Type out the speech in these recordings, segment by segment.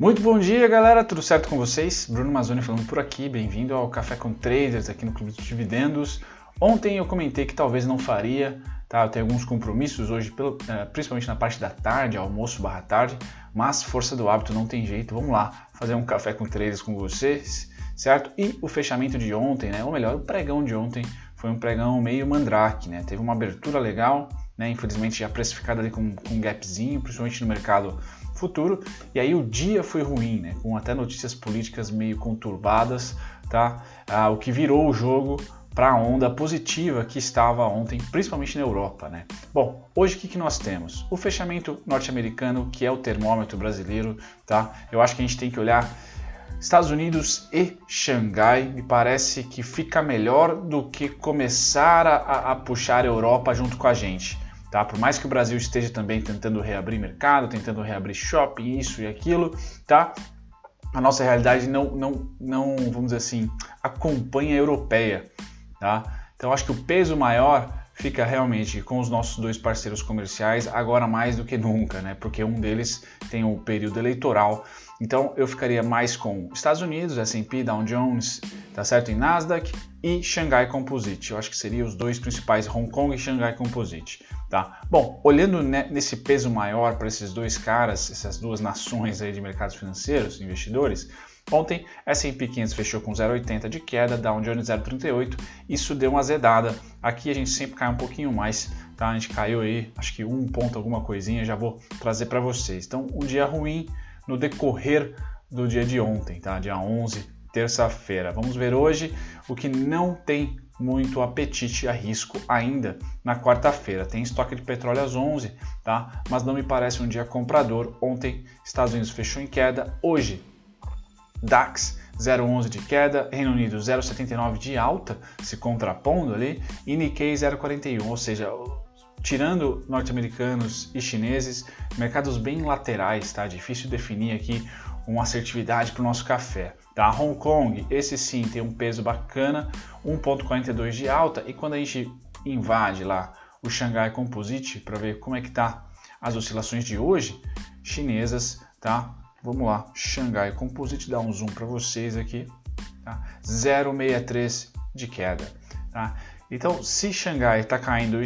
Muito bom dia, galera. Tudo certo com vocês? Bruno Mazzoni falando por aqui. Bem-vindo ao Café com Traders aqui no Clube de Dividendos. Ontem eu comentei que talvez não faria, tá? Eu tenho alguns compromissos hoje, eh, principalmente na parte da tarde, almoço barra tarde, mas força do hábito não tem jeito. Vamos lá fazer um café com traders com vocês, certo? E o fechamento de ontem, né? Ou melhor, o pregão de ontem foi um pregão meio mandrake, né? Teve uma abertura legal, né? Infelizmente já precificada ali com, com um gapzinho, principalmente no mercado futuro. E aí o dia foi ruim, né? com até notícias políticas meio conturbadas, tá? Ah, o que virou o jogo para a onda positiva que estava ontem, principalmente na Europa. Né? Bom, hoje o que, que nós temos? O fechamento norte-americano, que é o termômetro brasileiro. Tá? Eu acho que a gente tem que olhar Estados Unidos e Xangai. Me parece que fica melhor do que começar a, a puxar a Europa junto com a gente. Tá? Por mais que o Brasil esteja também tentando reabrir mercado, tentando reabrir shopping, isso e aquilo, tá? a nossa realidade não, não, não, vamos dizer assim, acompanha a europeia. Tá? Então acho que o peso maior fica realmente com os nossos dois parceiros comerciais, agora mais do que nunca, né? porque um deles tem o período eleitoral então eu ficaria mais com Estados Unidos, S&P, Dow Jones, tá certo, em Nasdaq e Shanghai Composite. Eu acho que seriam os dois principais, Hong Kong e Shanghai Composite, tá? Bom, olhando nesse peso maior para esses dois caras, essas duas nações aí de mercados financeiros, investidores, Ontem, S&P 500 fechou com 0,80 de queda, Dow Jones 0,38. Isso deu uma azedada. Aqui a gente sempre cai um pouquinho mais, tá? A gente caiu aí, acho que um ponto alguma coisinha, já vou trazer para vocês. Então, um dia ruim, no decorrer do dia de ontem, tá? Dia 11, terça-feira. Vamos ver hoje o que não tem muito apetite a risco ainda na quarta-feira. Tem estoque de petróleo às 11, tá? Mas não me parece um dia comprador. Ontem Estados Unidos fechou em queda, hoje DAX 0,11 de queda, Reino Unido 0,79 de alta, se contrapondo ali, e Nikkei 0,41, ou seja, tirando norte-americanos e chineses, mercados bem laterais, tá? Difícil definir aqui uma assertividade para o nosso café. Tá? Hong Kong, esse sim tem um peso bacana, 1,42 de alta, e quando a gente invade lá o Shanghai Composite para ver como é que tá as oscilações de hoje, chinesas, tá? Vamos lá, Shanghai Composite, dá um zoom para vocês aqui, tá? 0,63 de queda, tá? Então, se Xangai está caindo e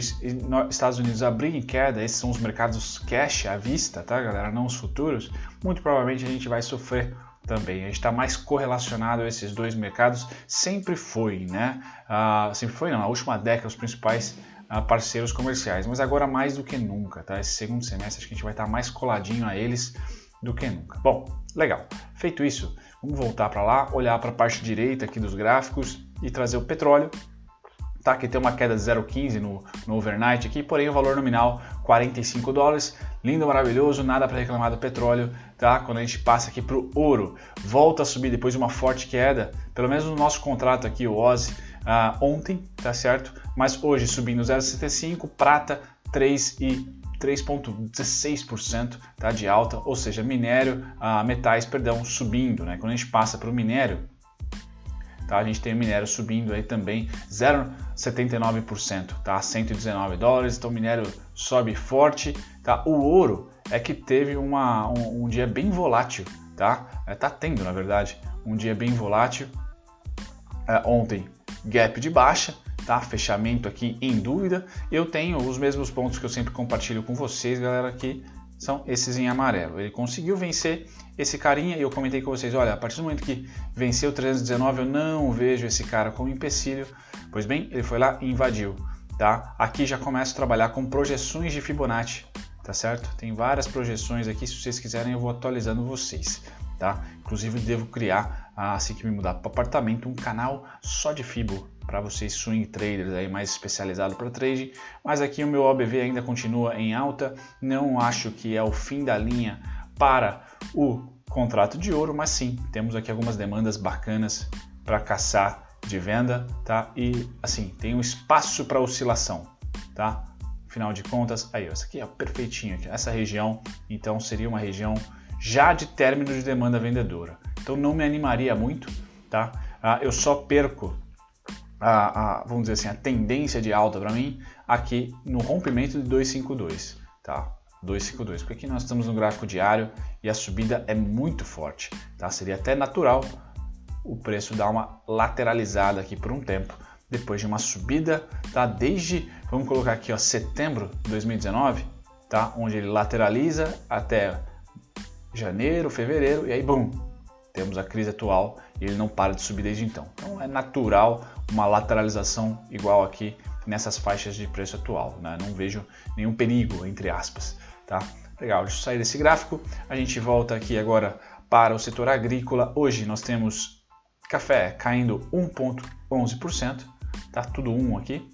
Estados Unidos abrir em queda, esses são os mercados cash à vista, tá, galera? Não os futuros. Muito provavelmente a gente vai sofrer também. A gente está mais correlacionado a esses dois mercados. Sempre foi, né? Uh, sempre foi, não. Na última década, os principais uh, parceiros comerciais. Mas agora mais do que nunca, tá? Esse segundo semestre, acho que a gente vai estar tá mais coladinho a eles do que nunca. Bom, legal. Feito isso, vamos voltar para lá, olhar para a parte direita aqui dos gráficos e trazer o petróleo tá? Que tem uma queda de 0,15 no, no overnight aqui, porém o valor nominal 45 dólares, lindo, maravilhoso, nada para reclamar do petróleo, tá? Quando a gente passa aqui para o ouro, volta a subir depois de uma forte queda, pelo menos no nosso contrato aqui, o OSI, uh, ontem, tá certo? Mas hoje subindo 0,75, prata 3 e 3,16% tá, de alta, ou seja, minério, uh, metais, perdão, subindo. Né? Quando a gente passa para o minério, Tá? A gente tem o minério subindo aí também 0,79%, tá? 119 dólares, então o minério sobe forte, tá? O ouro é que teve uma, um, um dia bem volátil, tá? É, tá tendo, na verdade, um dia bem volátil. É, ontem, gap de baixa, tá? Fechamento aqui em dúvida. Eu tenho os mesmos pontos que eu sempre compartilho com vocês, galera, aqui são esses em amarelo. Ele conseguiu vencer esse carinha e eu comentei com vocês, olha, a partir do momento que venceu o 319, eu não vejo esse cara como empecilho. Pois bem, ele foi lá e invadiu, tá? Aqui já começo a trabalhar com projeções de Fibonacci, tá certo? Tem várias projeções aqui, se vocês quiserem eu vou atualizando vocês, tá? Inclusive devo criar, assim que me mudar para apartamento, um canal só de Fibo, para vocês swing traders aí mais especializado para trade, mas aqui o meu OBV ainda continua em alta, não acho que é o fim da linha para o contrato de ouro, mas sim, temos aqui algumas demandas bacanas para caçar de venda, tá? E assim, tem um espaço para oscilação, tá? Final de contas, aí, essa aqui é perfeitinho aqui. Essa região, então, seria uma região já de término de demanda vendedora. Então não me animaria muito, tá? Ah, eu só perco a, a, vamos dizer assim, a tendência de alta para mim aqui no rompimento de 252, tá? 252, porque aqui nós estamos no gráfico diário e a subida é muito forte, tá? Seria até natural o preço dar uma lateralizada aqui por um tempo, depois de uma subida, tá? Desde, vamos colocar aqui, ó, setembro de 2019, tá? Onde ele lateraliza até janeiro, fevereiro e aí, bum, temos a crise atual e ele não para de subir desde então. Então é natural uma lateralização igual aqui nessas faixas de preço atual. Né? Não vejo nenhum perigo, entre aspas. Tá? Legal, deixa eu sair desse gráfico. A gente volta aqui agora para o setor agrícola. Hoje nós temos café caindo 1,11%, tá tudo 1 aqui.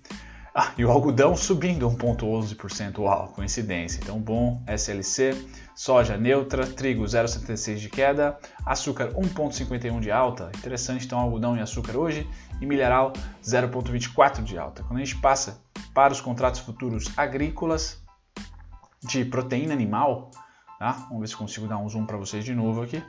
Ah, e o algodão subindo 1,11%, uau, coincidência. Então, bom, SLC, soja neutra, trigo 0,76 de queda, açúcar 1,51 de alta, interessante, então algodão e açúcar hoje, e mineral 0,24 de alta. Quando a gente passa para os contratos futuros agrícolas de proteína animal, tá? vamos ver se consigo dar um zoom para vocês de novo aqui.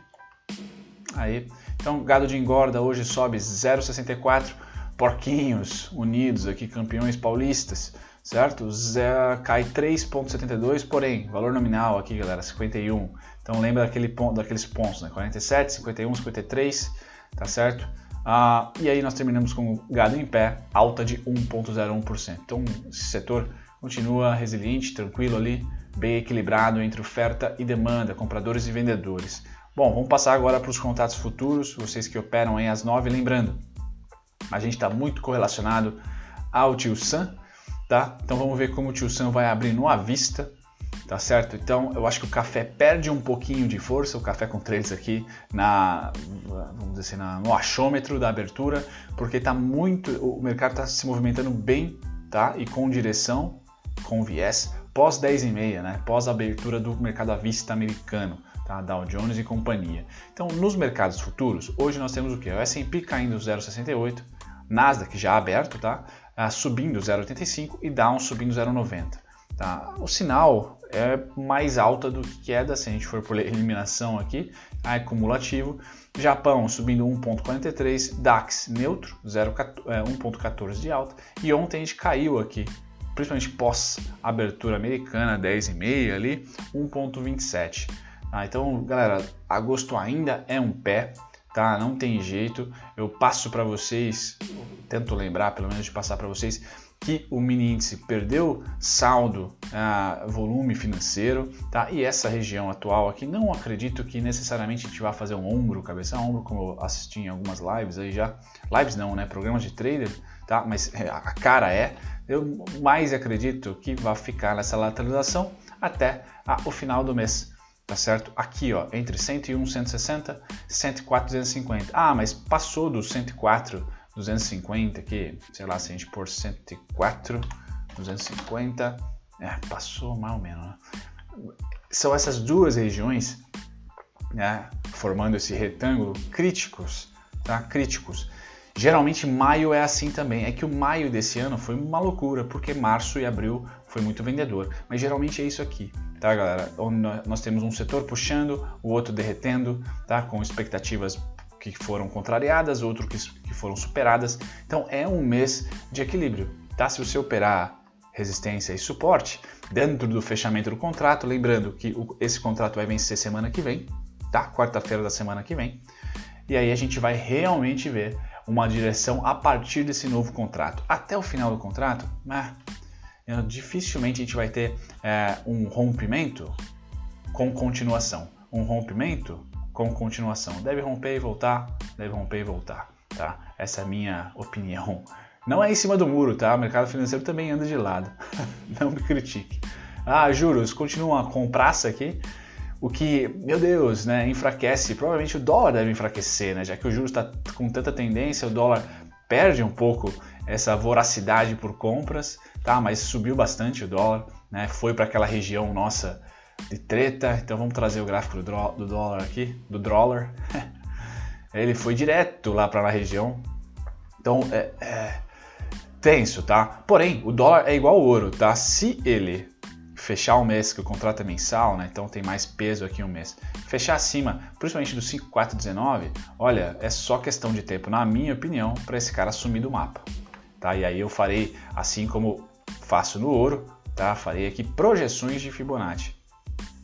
Aí, então gado de engorda hoje sobe 0,64 porquinhos unidos aqui, campeões paulistas, certo? Zé, cai 3,72, porém, valor nominal aqui, galera, 51. Então lembra daquele ponto, daqueles pontos, né? 47, 51, 53, tá certo? Ah, e aí nós terminamos com gado em pé, alta de 1,01%. Então esse setor continua resiliente, tranquilo ali, bem equilibrado entre oferta e demanda, compradores e vendedores. Bom, vamos passar agora para os contratos futuros, vocês que operam aí às 9, lembrando, a gente está muito correlacionado ao Tio Sam, tá? Então vamos ver como o Tio Sam vai abrir no à vista, tá certo? Então eu acho que o café perde um pouquinho de força, o café com trades aqui na, vamos dizer assim, na, no achômetro da abertura, porque tá muito, o mercado está se movimentando bem, tá? E com direção, com viés, pós 10 e meia, né? Pós abertura do mercado à vista americano tá? Dow Jones e companhia. Então, nos mercados futuros, hoje nós temos o que? O S&P caindo 0,68, Nasdaq já aberto, tá? Ah, subindo 0,85 e Dow subindo 0,90. Tá? O sinal é mais alta do que queda, se a gente for por eliminação aqui, é cumulativo. Japão subindo 1,43, DAX neutro, 1,14 é, de alta. E ontem a gente caiu aqui, principalmente pós abertura americana, 10,5 ali, 1,27. Ah, então, galera, agosto ainda é um pé, tá? Não tem jeito. Eu passo para vocês, tento lembrar, pelo menos de passar para vocês que o mini índice perdeu saldo, ah, volume financeiro, tá? E essa região atual aqui, não acredito que necessariamente a gente vá fazer um ombro, cabeça a ombro, como eu assisti em algumas lives aí já. Lives não, né? Programas de trader, tá? Mas é, a cara é. Eu mais acredito que vai ficar nessa lateralização até ah, o final do mês tá certo? Aqui, ó, entre 101, 160, 104, 250. Ah, mas passou do 104, 250 aqui, sei lá, se a gente pôr 104, 250, é, passou mais ou menos, né? São essas duas regiões, né, formando esse retângulo, críticos, tá? Críticos. Geralmente maio é assim também. É que o maio desse ano foi uma loucura, porque março e abril foi muito vendedor. Mas geralmente é isso aqui tá, galera? Nós temos um setor puxando, o outro derretendo, tá? Com expectativas que foram contrariadas, outro que, foram superadas. Então é um mês de equilíbrio, tá? Se você operar resistência e suporte dentro do fechamento do contrato, lembrando que esse contrato vai vencer semana que vem, tá? Quarta-feira da semana que vem. E aí a gente vai realmente ver uma direção a partir desse novo contrato. Até o final do contrato, né? dificilmente a gente vai ter é, um rompimento com continuação. Um rompimento com continuação. Deve romper e voltar, deve romper e voltar, tá? Essa é a minha opinião. Não é em cima do muro, tá? O mercado financeiro também anda de lado. Não me critique. Ah, juros continuam com praça aqui, o que, meu Deus, né, enfraquece. Provavelmente o dólar deve enfraquecer, né? Já que o juros está com tanta tendência, o dólar perde um pouco essa voracidade por compras, tá? Mas subiu bastante o dólar, né? Foi para aquela região nossa de treta. Então vamos trazer o gráfico do, dólar aqui, do dólar. Ele foi direto lá para a região. Então é, é tenso, tá? Porém, o dólar é igual ao ouro, tá? Se ele fechar o mês, que o contrato é mensal, né? Então tem mais peso aqui um mês. Fechar acima, principalmente do 5419, olha, é só questão de tempo, na minha opinião, para esse cara sumir do mapa. Tá? E aí eu farei, assim como faço no ouro, tá? Farei aqui projeções de Fibonacci,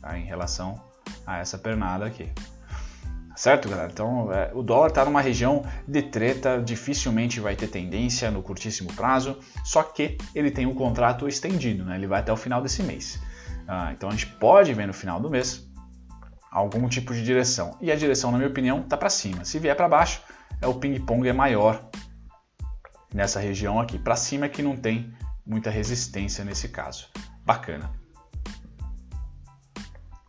tá? em relação a essa pernada aqui. Certo, galera? Então, é, o dólar está numa região de treta, dificilmente vai ter tendência no curtíssimo prazo, só que ele tem um contrato estendido, né? ele vai até o final desse mês. Ah, então, a gente pode ver no final do mês algum tipo de direção. E a direção, na minha opinião, está para cima. Se vier para baixo, é o ping-pong é maior nessa região aqui. Para cima é que não tem muita resistência nesse caso. Bacana.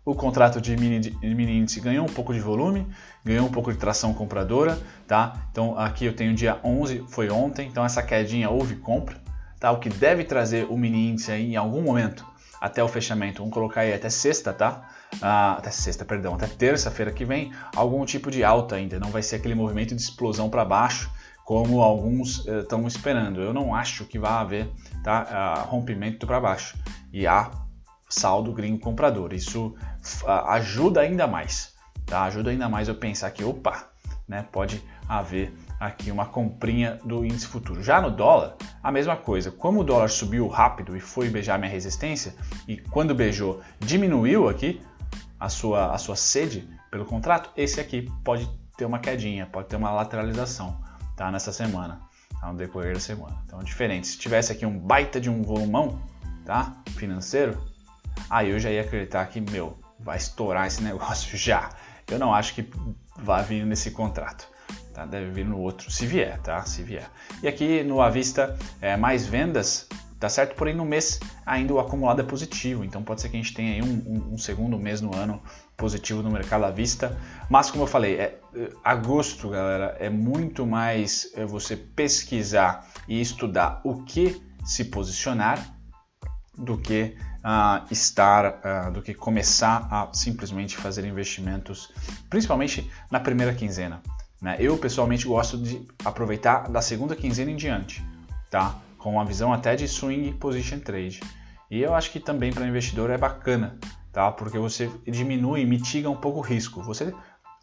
O contrato de mini, índice ganhou um pouco de volume, ganhou um pouco de tração compradora, tá? Então aqui eu tenho dia 11, foi ontem, então essa quedinha houve compra, tá? O que deve trazer o mini índice aí em algum momento até o fechamento, vamos colocar aí até sexta, tá? Ah, até sexta, perdão, até terça-feira que vem, algum tipo de alta ainda, não vai ser aquele movimento de explosão para baixo como alguns estão eh, esperando. Eu não acho que vai haver tá, ah, rompimento para baixo e há saldo gringo comprador. Isso ajuda ainda mais, tá? Ajuda ainda mais eu pensar que, opa, né, pode haver aqui uma comprinha do índice futuro. Já no dólar, a mesma coisa. Como o dólar subiu rápido e foi beijar minha resistência, e quando beijou diminuiu aqui a sua, a sua sede pelo contrato, esse aqui pode ter uma quedinha, pode ter uma lateralização tá, nessa semana, tá, no decorrer da semana. Então, diferente. Se tivesse aqui um baita de um volumão tá, financeiro, aí eu já ia acreditar que, meu, vai estourar esse negócio já. Eu não acho que vai vir nesse contrato. Tá? Deve vir no outro, se vier, tá? Se vier. E aqui no Avista, é, mais vendas, tá certo? Porém, no mês ainda o acumulado é positivo, então pode ser que a gente tenha aí um, um, um segundo mês no ano positivo no mercado à vista. Mas, como eu falei, é, é, agosto, galera, é muito mais é, você pesquisar e estudar o que se posicionar do que uh, estar, do que começar a simplesmente fazer investimentos, principalmente na primeira quinzena. Né? Eu pessoalmente gosto de aproveitar da segunda quinzena em diante, tá? com uma visão até de swing position trade. E eu acho que também para investidor é bacana, tá? porque você diminui, mitiga um pouco o risco. Você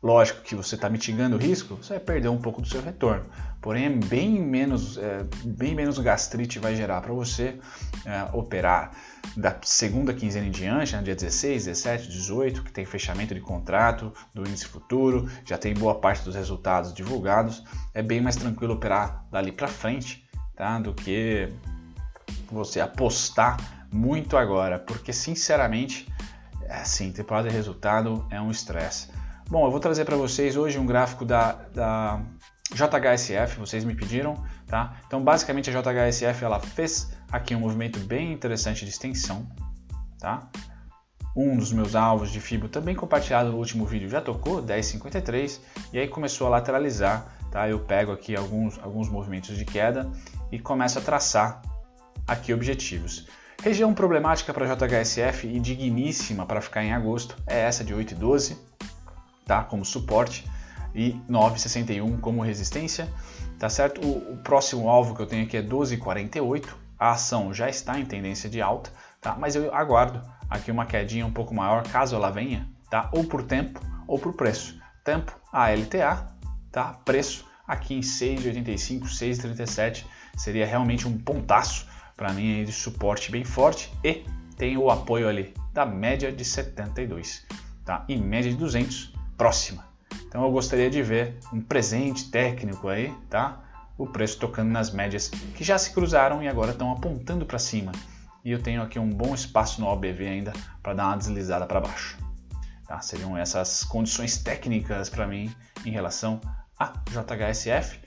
Lógico que você está mitigando o risco, você vai perder um pouco do seu retorno. Porém, é bem menos, é, bem menos gastrite vai gerar para você é, operar da segunda quinzena em diante, né, dia 16, 17, 18, que tem fechamento de contrato do índice futuro, já tem boa parte dos resultados divulgados. É bem mais tranquilo operar dali para frente tá? do que você apostar muito agora, porque sinceramente, é assim, temporada de resultado é um estresse. Bom, eu vou trazer para vocês hoje um gráfico da, da JHSF, vocês me pediram, tá? Então, basicamente, a JHSF ela fez aqui um movimento bem interessante de extensão, tá? Um dos meus alvos de FIBO também compartilhado no último vídeo já tocou, 10,53, e aí começou a lateralizar, tá? Eu pego aqui alguns, alguns movimentos de queda e começo a traçar aqui objetivos. Região problemática para JHSF e digníssima para ficar em agosto é essa de 8,12, tá? como suporte, e 9,61 como resistência. Tá certo? O, o, próximo alvo que eu tenho aqui é 12,48. A ação já está em tendência de alta, tá? mas eu aguardo aqui uma quedinha um pouco maior caso ela venha, tá? ou por tempo ou por preço. Tempo, a LTA, tá? preço aqui em 6,85, 6,37 seria realmente um pontaço para mim de suporte bem forte e tem o apoio ali da média de 72, tá? E média de 200 próxima. Então eu gostaria de ver um presente técnico aí, tá? O preço tocando nas médias que já se cruzaram e agora estão apontando para cima. E eu tenho aqui um bom espaço no OBV ainda para dar uma deslizada para baixo. Tá? Seriam essas condições técnicas para mim em relação a JHSF.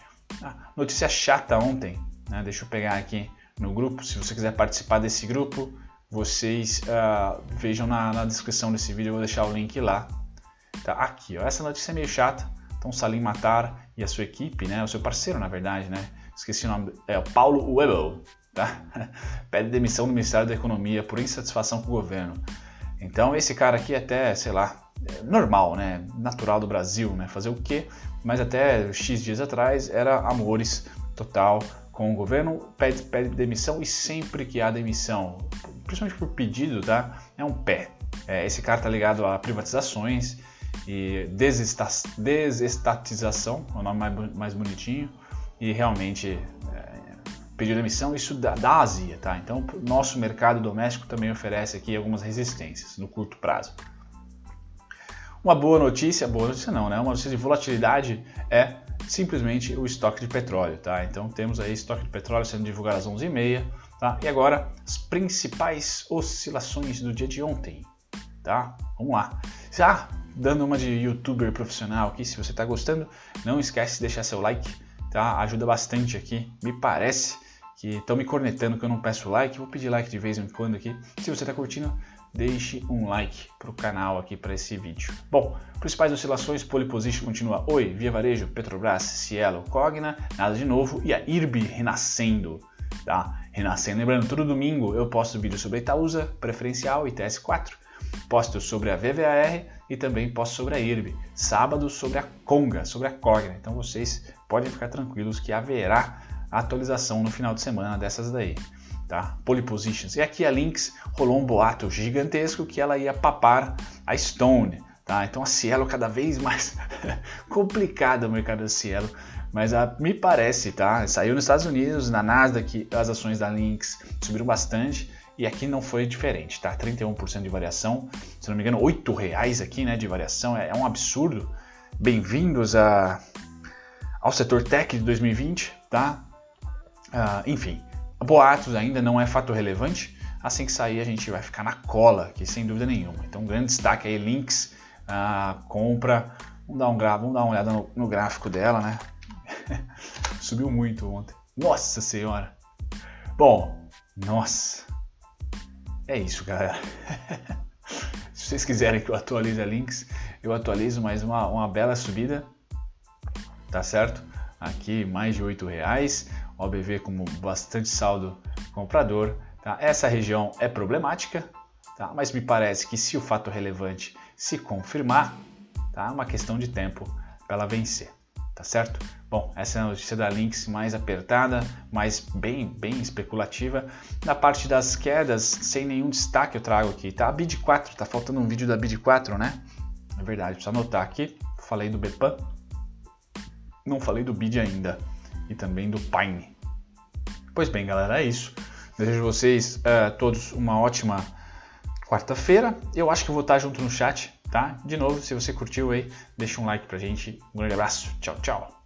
Ah, notícia chata ontem, né? deixa eu pegar aqui no grupo. Se você quiser participar desse grupo, vocês uh, vejam na, na descrição desse vídeo, eu vou deixar o link lá Tá aqui, ó. Essa notícia é meio chata. Então, Salim Matar e a sua equipe, né? O seu parceiro, na verdade, né? Esqueci o nome. É o Paulo Webel, tá? Pede demissão do Ministério da Economia por insatisfação com o governo. Então, esse cara aqui, até, sei lá, é normal, né? Natural do Brasil, né? Fazer o quê? Mas até X dias atrás era amores total com o governo, pede, pede demissão e sempre que há demissão, principalmente por pedido, tá? É um pé. É, esse cara tá ligado a privatizações, e desestatização, é o nome mais, mais bonitinho, e realmente é, pediu demissão, isso dá, dá azia, tá? Então, nosso mercado doméstico também oferece aqui algumas resistências no curto prazo. Uma boa notícia, boa notícia não, né? Uma notícia de volatilidade é simplesmente o estoque de petróleo, tá? Então temos aí estoque de petróleo sendo divulgado às 11h30, tá? E agora as principais oscilações do dia de ontem, tá? Vamos lá. Já dando uma de youtuber profissional aqui, se você está gostando, não esquece de deixar seu like, tá? Ajuda bastante aqui, me parece que estão me cornetando que eu não peço like, vou pedir like de vez em quando aqui. Se você está curtindo, deixe um like para o canal aqui para esse vídeo. Bom, principais oscilações, pole position continua Oi, Via Varejo, Petrobras, Cielo, Cogna, nada de novo e a IRB renascendo, tá? Renascendo, lembrando, todo domingo eu posto vídeo sobre Itaúsa, preferencial e TS4, posto sobre a VVAR e também posto sobre a IRB, sábado sobre a Conga, sobre a Cogna, então vocês podem ficar tranquilos que haverá atualização no final de semana dessas daí tá? Pole positions. E aqui a Lynx rolou um boato gigantesco que ela ia papar a Stone, tá? Então a Cielo cada vez mais complicada o mercado da Cielo, mas a, me parece, tá? Saiu nos Estados Unidos, na Nasdaq, as ações da Lynx subiram bastante e aqui não foi diferente, tá? 31% de variação, se não me engano, R$ reais aqui, né, de variação, é, é um absurdo. Bem-vindos a, ao setor tech de 2020, tá? Uh, enfim, Boatos ainda não é fator relevante. Assim que sair, a gente vai ficar na cola, aqui sem dúvida nenhuma. Então, grande destaque aí, links, compra. Vamos dar, um gra... Vamos dar uma olhada no, no gráfico dela, né? Subiu muito ontem. Nossa Senhora! Bom, nossa. É isso, galera. Se vocês quiserem que eu atualize a links, eu atualizo mais uma, uma bela subida. Tá certo? Aqui mais de 8 reais. OBV como bastante saldo comprador. Tá? Essa região é problemática, tá? mas me parece que se o fato relevante se confirmar, tá? é uma questão de tempo para ela vencer. Tá certo? Bom, essa é a notícia da Lynx mais apertada, mas bem, bem especulativa. Na parte das quedas, sem nenhum destaque eu trago aqui, tá? A BID 4, tá faltando um vídeo da BID 4, né? É verdade, precisa anotar aqui. Falei do BEPAN, não falei do BID ainda e também do Pine. Pois bem, galera, é isso. Desejo vocês uh, todos uma ótima quarta-feira. Eu acho que eu vou estar junto no chat, tá? De novo, se você curtiu aí, deixa um like pra gente. Um grande abraço. Tchau, tchau.